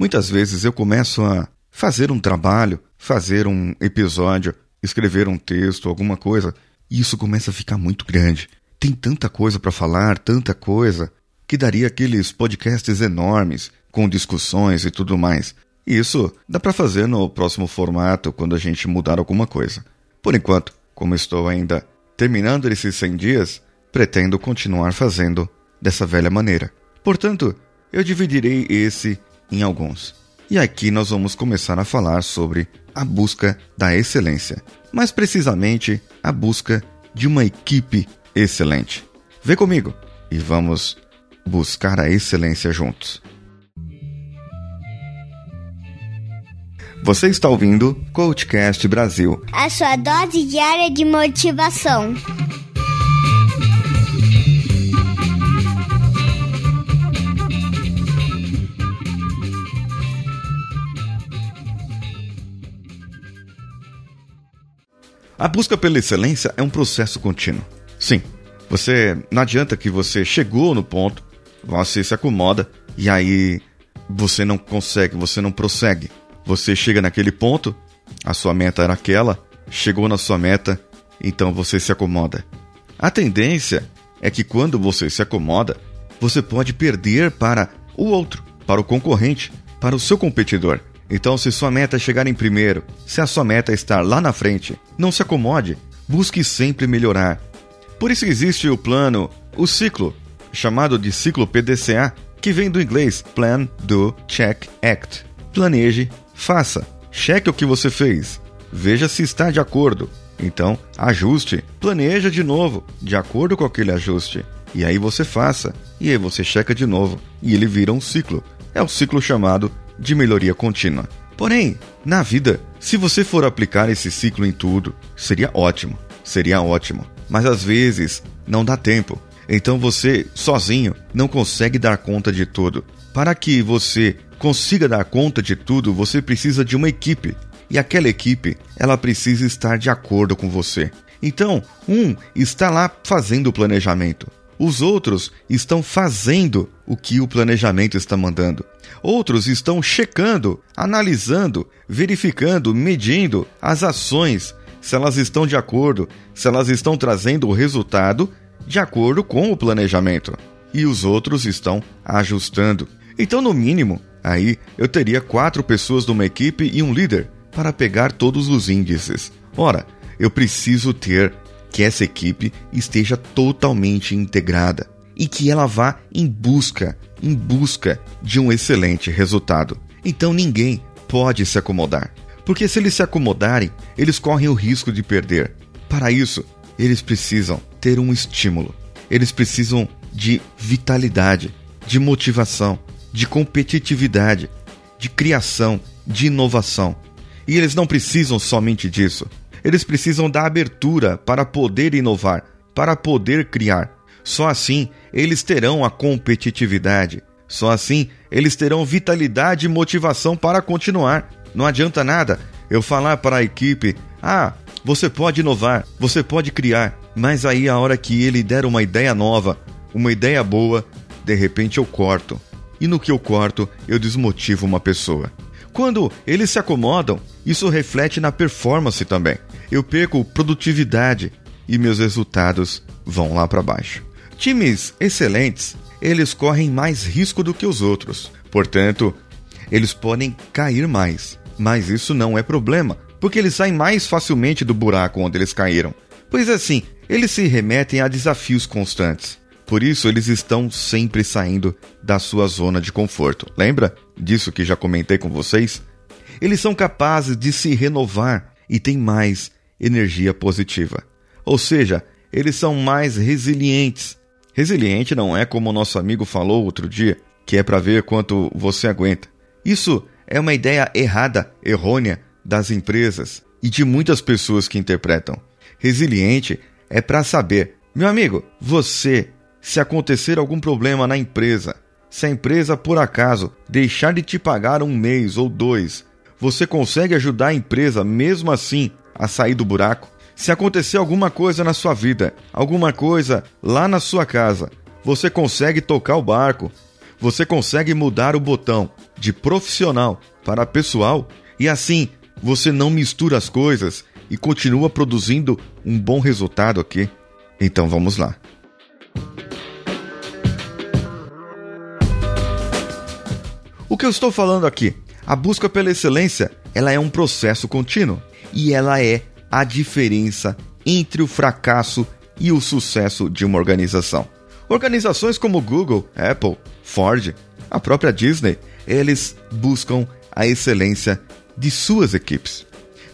Muitas vezes eu começo a fazer um trabalho, fazer um episódio, escrever um texto, alguma coisa, e isso começa a ficar muito grande. Tem tanta coisa para falar, tanta coisa, que daria aqueles podcasts enormes, com discussões e tudo mais. Isso dá para fazer no próximo formato, quando a gente mudar alguma coisa. Por enquanto, como estou ainda terminando esses 100 dias, pretendo continuar fazendo dessa velha maneira. Portanto, eu dividirei esse em alguns. E aqui nós vamos começar a falar sobre a busca da excelência, mais precisamente a busca de uma equipe excelente. Vem comigo e vamos buscar a excelência juntos. Você está ouvindo Coachcast Brasil a sua dose diária de motivação. A busca pela excelência é um processo contínuo. Sim, você não adianta que você chegou no ponto, você se acomoda e aí você não consegue, você não prossegue. Você chega naquele ponto, a sua meta era aquela, chegou na sua meta, então você se acomoda. A tendência é que quando você se acomoda, você pode perder para o outro, para o concorrente, para o seu competidor. Então, se sua meta é chegar em primeiro, se a sua meta é estar lá na frente, não se acomode, busque sempre melhorar. Por isso existe o plano, o ciclo, chamado de ciclo PDCA, que vem do inglês Plan, Do, Check, Act. Planeje, faça, cheque o que você fez, veja se está de acordo. Então, ajuste, planeja de novo, de acordo com aquele ajuste. E aí você faça, e aí você checa de novo, e ele vira um ciclo. É o ciclo chamado de melhoria contínua. Porém, na vida, se você for aplicar esse ciclo em tudo, seria ótimo, seria ótimo. Mas às vezes não dá tempo. Então você, sozinho, não consegue dar conta de tudo. Para que você consiga dar conta de tudo, você precisa de uma equipe. E aquela equipe, ela precisa estar de acordo com você. Então, um está lá fazendo o planejamento. Os outros estão fazendo o que o planejamento está mandando. Outros estão checando, analisando, verificando, medindo as ações, se elas estão de acordo, se elas estão trazendo o resultado de acordo com o planejamento. E os outros estão ajustando. Então, no mínimo, aí eu teria quatro pessoas de uma equipe e um líder para pegar todos os índices. Ora, eu preciso ter que essa equipe esteja totalmente integrada e que ela vá em busca, em busca de um excelente resultado. Então ninguém pode se acomodar, porque se eles se acomodarem, eles correm o risco de perder. Para isso, eles precisam ter um estímulo. Eles precisam de vitalidade, de motivação, de competitividade, de criação, de inovação. E eles não precisam somente disso. Eles precisam da abertura para poder inovar, para poder criar. Só assim eles terão a competitividade. Só assim eles terão vitalidade e motivação para continuar. Não adianta nada eu falar para a equipe: ah, você pode inovar, você pode criar, mas aí a hora que ele der uma ideia nova, uma ideia boa, de repente eu corto. E no que eu corto, eu desmotivo uma pessoa. Quando eles se acomodam, isso reflete na performance também. Eu perco produtividade e meus resultados vão lá para baixo. Times excelentes, eles correm mais risco do que os outros. Portanto, eles podem cair mais. Mas isso não é problema, porque eles saem mais facilmente do buraco onde eles caíram. Pois assim, eles se remetem a desafios constantes. Por isso, eles estão sempre saindo da sua zona de conforto. Lembra disso que já comentei com vocês? Eles são capazes de se renovar e têm mais energia positiva. Ou seja, eles são mais resilientes. Resiliente não é como o nosso amigo falou outro dia, que é para ver quanto você aguenta. Isso é uma ideia errada, errônea das empresas e de muitas pessoas que interpretam. Resiliente é para saber, meu amigo, você se acontecer algum problema na empresa, se a empresa por acaso deixar de te pagar um mês ou dois, você consegue ajudar a empresa mesmo assim a sair do buraco? Se acontecer alguma coisa na sua vida, alguma coisa lá na sua casa, você consegue tocar o barco, você consegue mudar o botão, de profissional para pessoal e assim você não mistura as coisas e continua produzindo um bom resultado aqui. Então vamos lá. O que eu estou falando aqui? A busca pela excelência, ela é um processo contínuo e ela é a diferença entre o fracasso e o sucesso de uma organização. Organizações como Google, Apple, Ford, a própria Disney, eles buscam a excelência de suas equipes.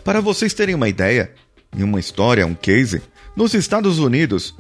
Para vocês terem uma ideia, em uma história, um case, nos Estados Unidos,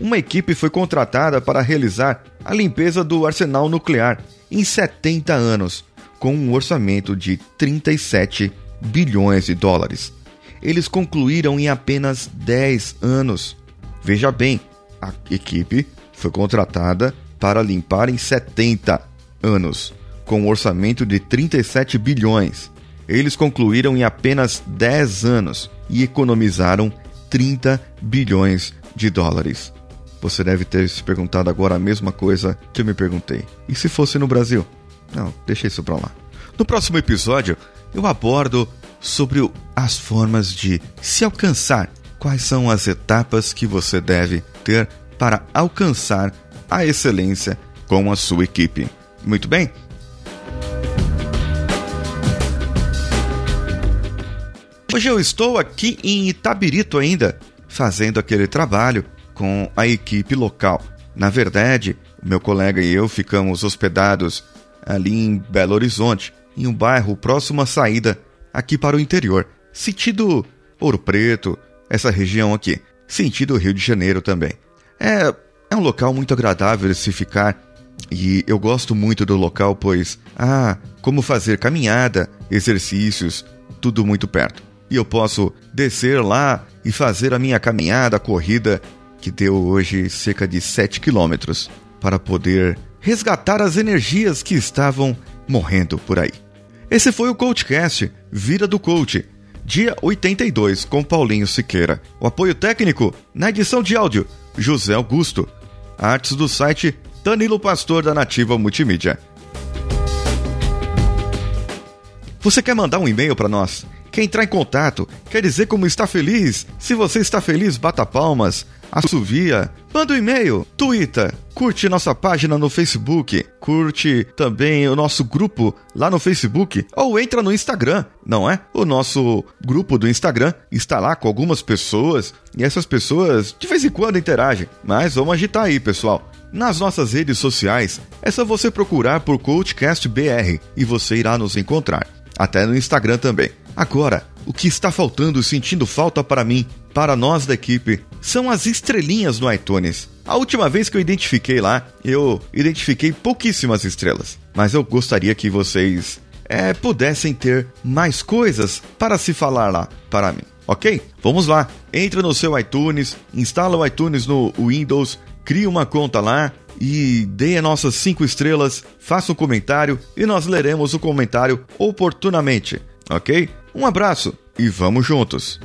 uma equipe foi contratada para realizar a limpeza do arsenal nuclear em 70 anos, com um orçamento de 37 bilhões de dólares. Eles concluíram em apenas 10 anos. Veja bem, a equipe foi contratada para limpar em 70 anos, com um orçamento de 37 bilhões. Eles concluíram em apenas 10 anos e economizaram 30 bilhões de dólares. Você deve ter se perguntado agora a mesma coisa que eu me perguntei. E se fosse no Brasil? Não, deixa isso pra lá. No próximo episódio, eu abordo sobre as formas de se alcançar. Quais são as etapas que você deve ter para alcançar a excelência com a sua equipe. Muito bem? Hoje eu estou aqui em Itabirito ainda, fazendo aquele trabalho com a equipe local. Na verdade, meu colega e eu ficamos hospedados ali em Belo Horizonte, em um bairro próximo à saída aqui para o interior, sentido Ouro Preto, essa região aqui, sentido Rio de Janeiro também. É, é um local muito agradável de se ficar e eu gosto muito do local, pois, ah, como fazer caminhada, exercícios, tudo muito perto e eu posso descer lá e fazer a minha caminhada, corrida, que deu hoje cerca de 7 quilômetros, para poder resgatar as energias que estavam morrendo por aí. Esse foi o CoachCast Vida do Coach, dia 82, com Paulinho Siqueira. O apoio técnico na edição de áudio, José Augusto. Artes do site Danilo Pastor da Nativa Multimídia. Você quer mandar um e-mail para nós? Quer entrar em contato? Quer dizer como está feliz? Se você está feliz, bata palmas, assovia, manda um e-mail, twitter, curte nossa página no Facebook, curte também o nosso grupo lá no Facebook ou entra no Instagram, não é? O nosso grupo do Instagram está lá com algumas pessoas e essas pessoas de vez em quando interagem, mas vamos agitar aí, pessoal. Nas nossas redes sociais, é só você procurar por CoachCast BR e você irá nos encontrar. Até no Instagram também. Agora, o que está faltando e sentindo falta para mim, para nós da equipe, são as estrelinhas no iTunes. A última vez que eu identifiquei lá, eu identifiquei pouquíssimas estrelas, mas eu gostaria que vocês é, pudessem ter mais coisas para se falar lá para mim, ok? Vamos lá, entra no seu iTunes, instala o iTunes no Windows, cria uma conta lá e dê as nossas cinco estrelas, faça um comentário e nós leremos o comentário oportunamente, ok? Um abraço e vamos juntos!